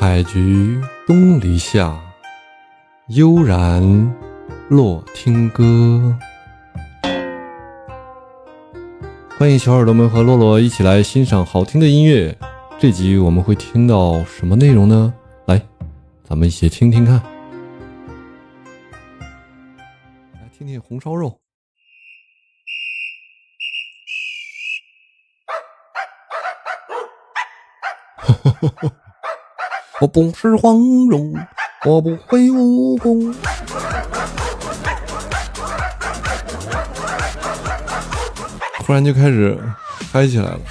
采菊东篱下，悠然落听歌。欢迎小耳朵们和洛洛一起来欣赏好听的音乐。这集我们会听到什么内容呢？来，咱们一起听听看。来听听红烧肉。我不是黄蓉，我不会武功。突然就开始嗨起来了。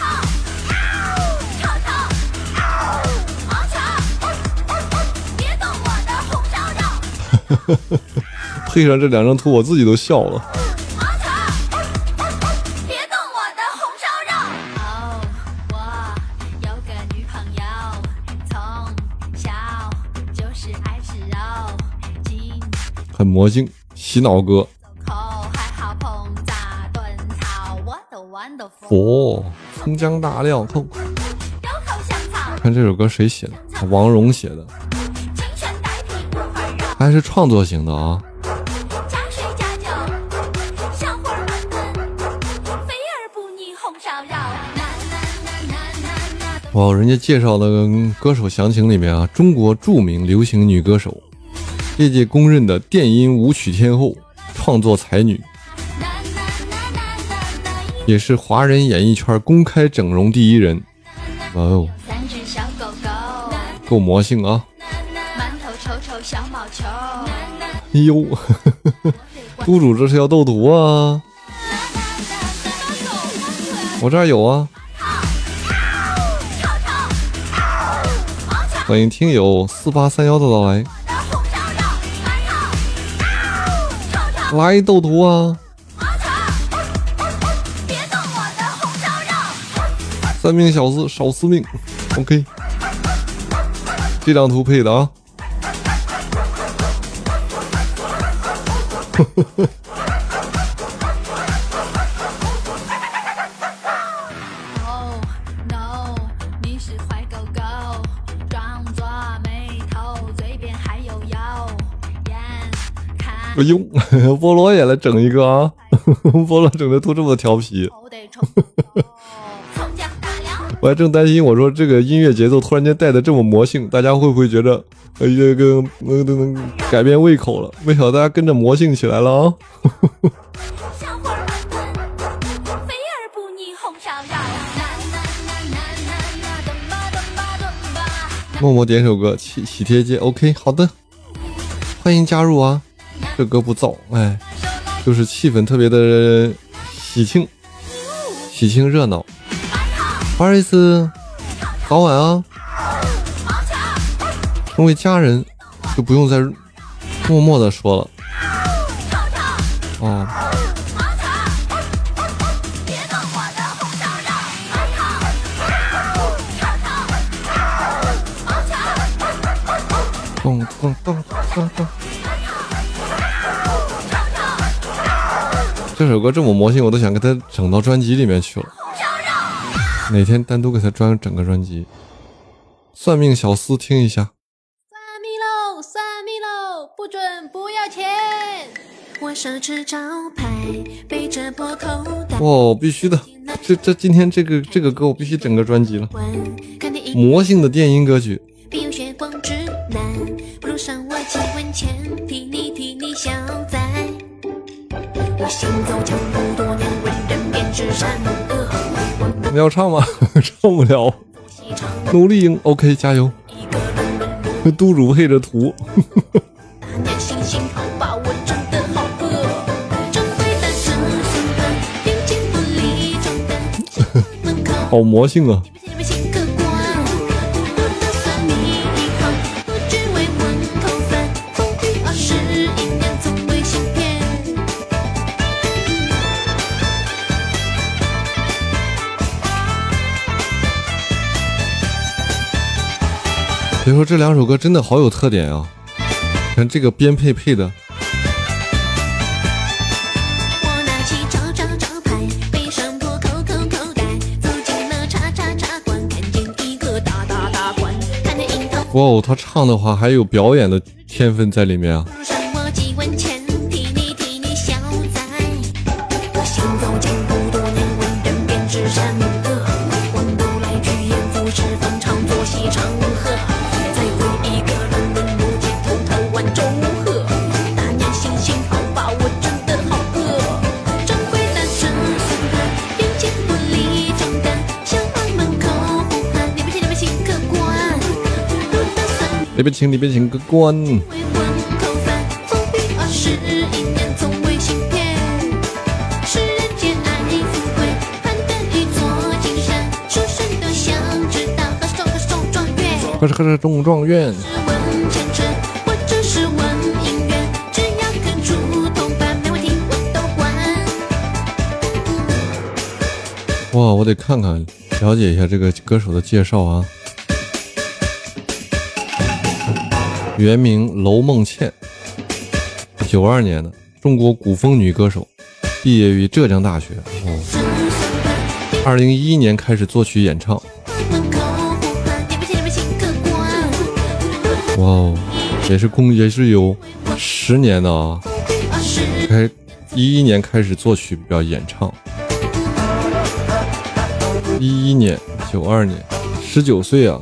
配上这两张图，我自己都笑了。魔镜，洗脑歌。哦，葱姜大料扣。看这首歌谁写的？王蓉写的。还是创作型的啊。哇，人家介绍的歌手详情里面啊，中国著名流行女歌手。业界公认的电音舞曲天后，创作才女，也是华人演艺圈公开整容第一人。哇哦，够魔性啊！小毛球哎呦，督 主这是要斗图啊！我这儿有啊。欢迎听友四八三幺的到来。来斗图啊！三命小子少司命，OK。这张图配的啊。哎呦，菠萝也来整一个啊！菠萝整的都这么调皮，我还正担心，我说这个音乐节奏突然间带的这么魔性，大家会不会觉得哎呀，跟能能改变胃口了？没想到大家跟着魔性起来了啊！默默点首歌，喜喜帖街，OK，好的，欢迎加入啊！这歌不燥，哎，就是气氛特别的喜庆，喜庆热闹。不好意思，早晚啊。成为家人，就不用再默默的说了。啊。咚咚咚咚咚。这首歌这么魔性，我都想给他整到专辑里面去了。哪天单独给他专整个专辑。算命小司听一下。算命喽，算命喽，不准不要钱。我手持招牌，背着破口袋。哦，必须的，这这今天这个这个歌我必须整个专辑了。魔性的电音歌曲。你要唱吗？唱不了。努力赢，OK，加油。督主配着图。好魔性啊！所以说这两首歌真的好有特点啊！看这个编配配的。哇哦，他唱的话还有表演的天分在里面啊！何时中何时中状元。可是可是中状元，是问前程，或者是问姻缘，只要肯出头版，没问题我都管。哇，我得看看了解一下这个歌手的介绍啊。原名娄梦倩，九二年的中国古风女歌手，毕业于浙江大学。哦，二零一一年开始作曲演唱。哇哦，也是空也是有十年的啊，开一一年开始作曲表演唱，一一年九二年十九岁啊，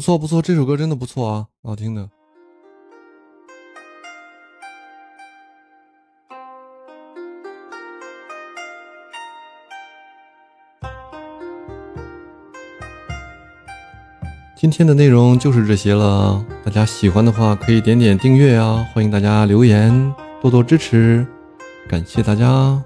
不错不错，这首歌真的不错啊，好听的。今天的内容就是这些了，大家喜欢的话可以点点订阅啊，欢迎大家留言，多多支持，感谢大家。